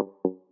you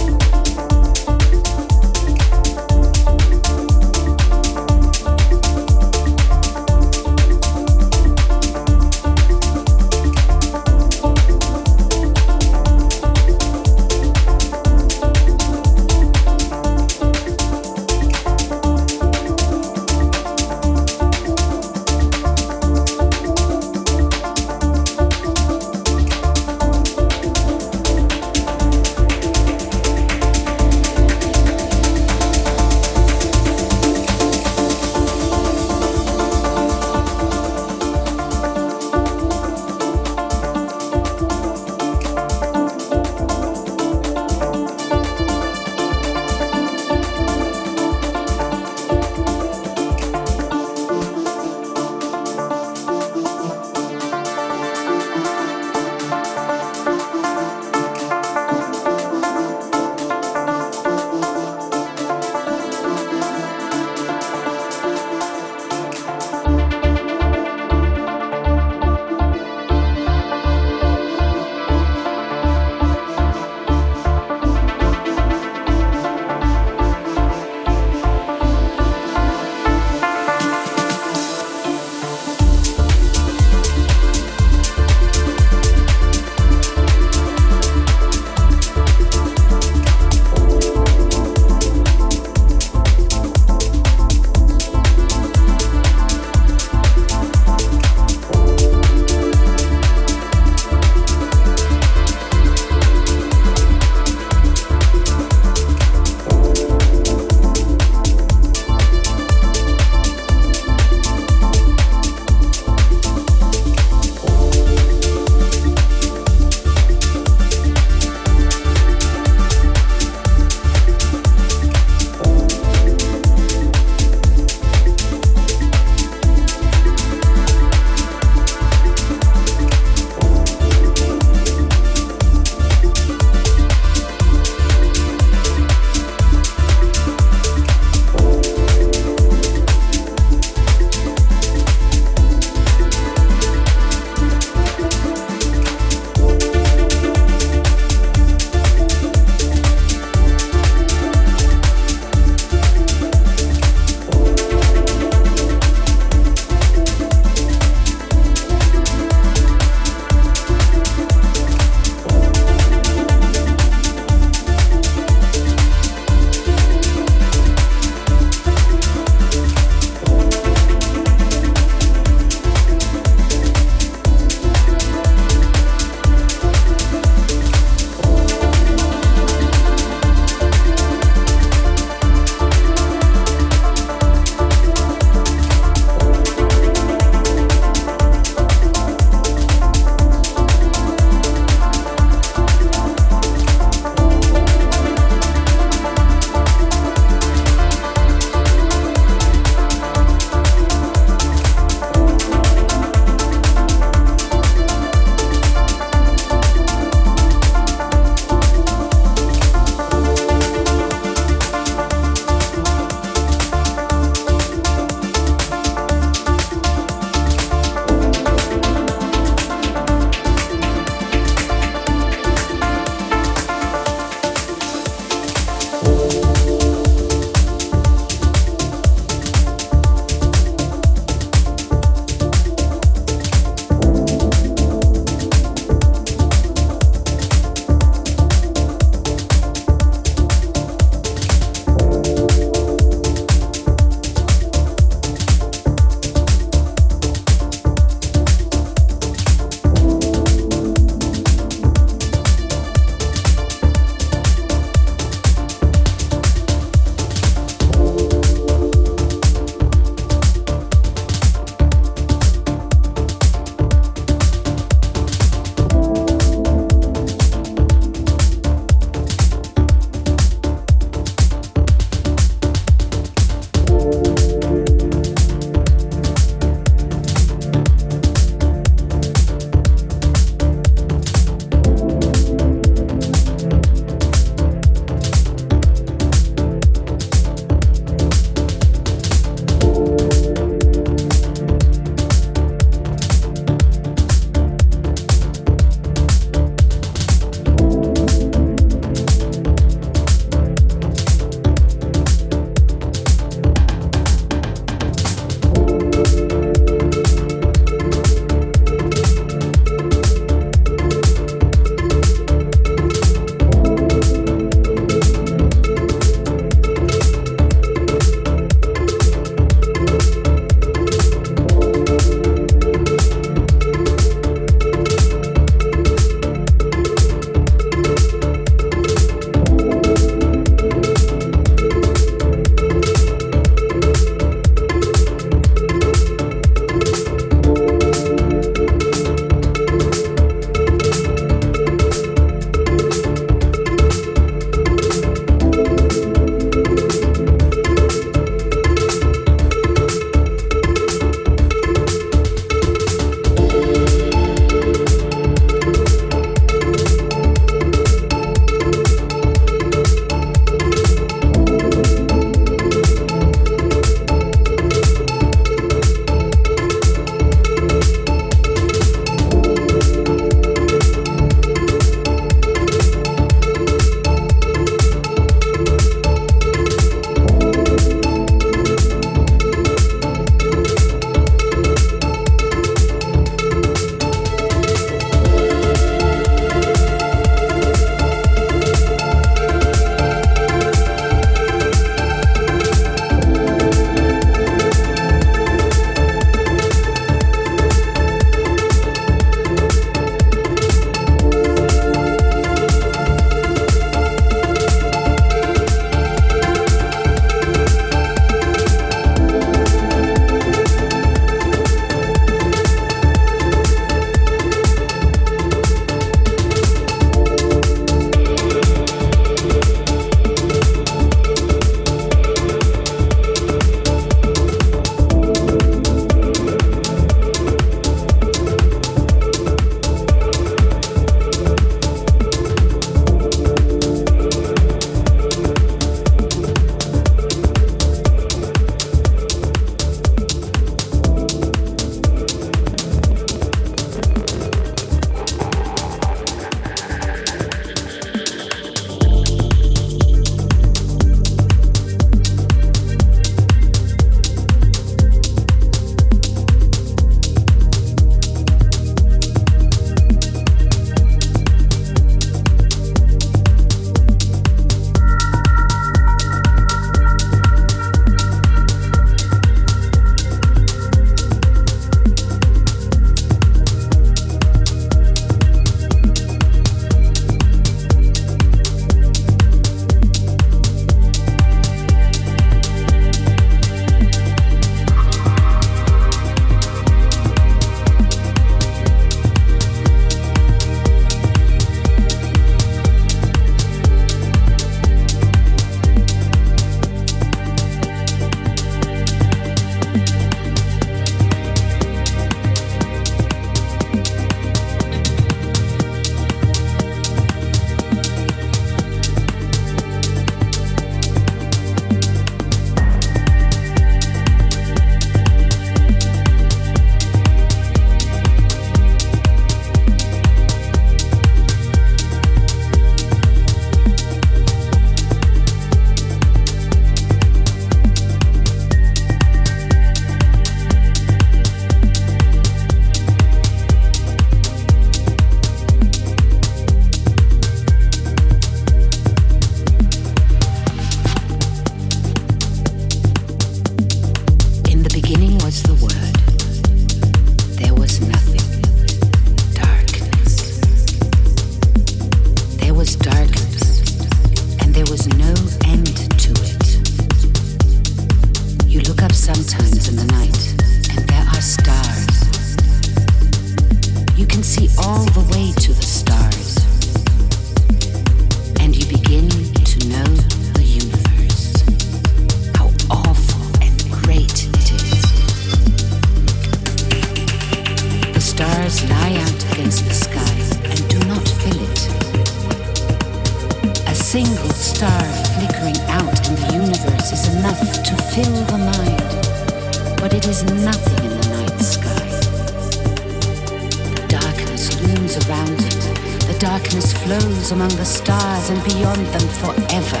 and beyond them forever.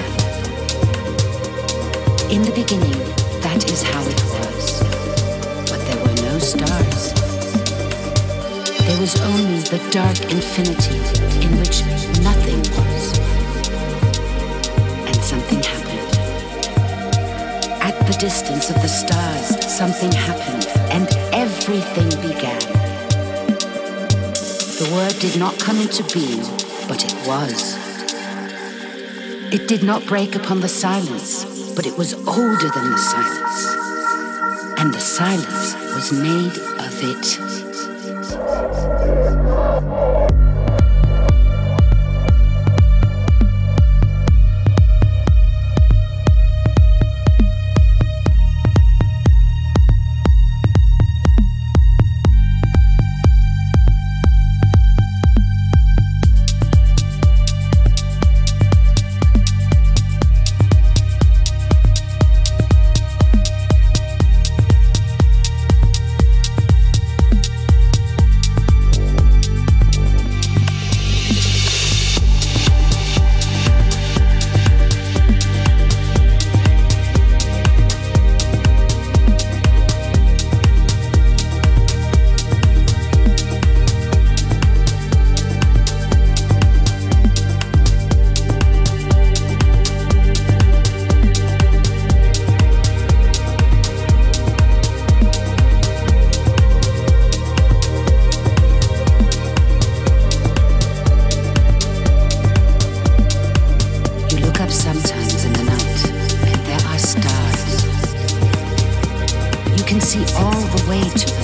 In the beginning, that is how it was. But there were no stars. There was only the dark infinity in which nothing was. And something happened. At the distance of the stars, something happened, and everything began. The word did not come into being, but it was. It did not break upon the silence, but it was older than the silence. And the silence was made of it. See all the way to